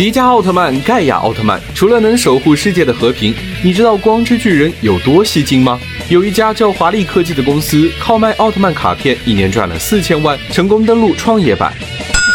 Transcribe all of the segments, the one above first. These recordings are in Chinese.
迪迦奥特曼、盖亚奥特曼，除了能守护世界的和平，你知道光之巨人有多吸睛吗？有一家叫华丽科技的公司，靠卖奥特曼卡片，一年赚了四千万，成功登陆创业板。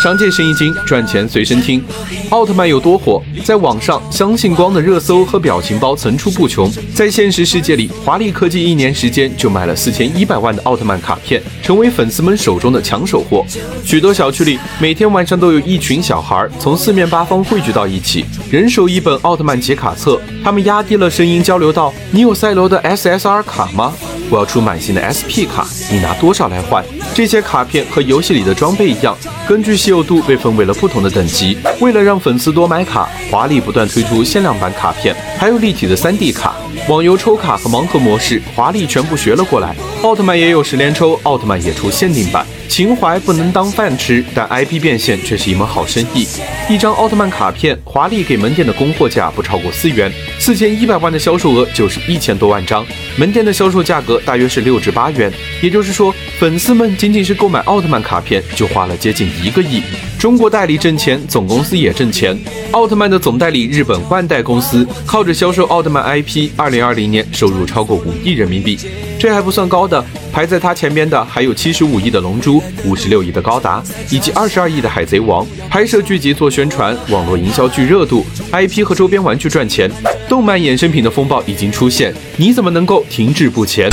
商界生意经，赚钱随身听。奥特曼有多火？在网上，相信光的热搜和表情包层出不穷。在现实世界里，华丽科技一年时间就卖了四千一百万的奥特曼卡片，成为粉丝们手中的抢手货。许多小区里，每天晚上都有一群小孩从四面八方汇聚到一起，人手一本奥特曼解卡册。他们压低了声音交流道：“你有赛罗的 SSR 卡吗？我要出满星的 SP 卡，你拿多少来换？”这些卡片和游戏里的装备一样，根据稀有度被分为了不同的等级。为了让粉丝多买卡，华丽不断推出限量版卡片，还有立体的 3D 卡。网游抽卡和盲盒模式，华丽全部学了过来。奥特曼也有十连抽，奥特曼也出限定版。情怀不能当饭吃，但 IP 变现却是一门好生意。一张奥特曼卡片，华丽给门店的供货价不超过四元，四千一百万的销售额就是一千多万张。门店的销售价格大约是六至八元，也就是说，粉丝们仅仅是购买奥特曼卡片就花了接近一个亿。中国代理挣钱，总公司也挣钱。奥特曼的总代理日本万代公司靠着销售奥特曼 IP，二零二零年收入超过五亿人民币。这还不算高的，排在它前面的还有七十五亿的龙珠、五十六亿的高达，以及二十二亿的海贼王。拍摄剧集做宣传，网络营销聚热度，IP 和周边玩具赚钱，动漫衍生品的风暴已经出现，你怎么能够停滞不前？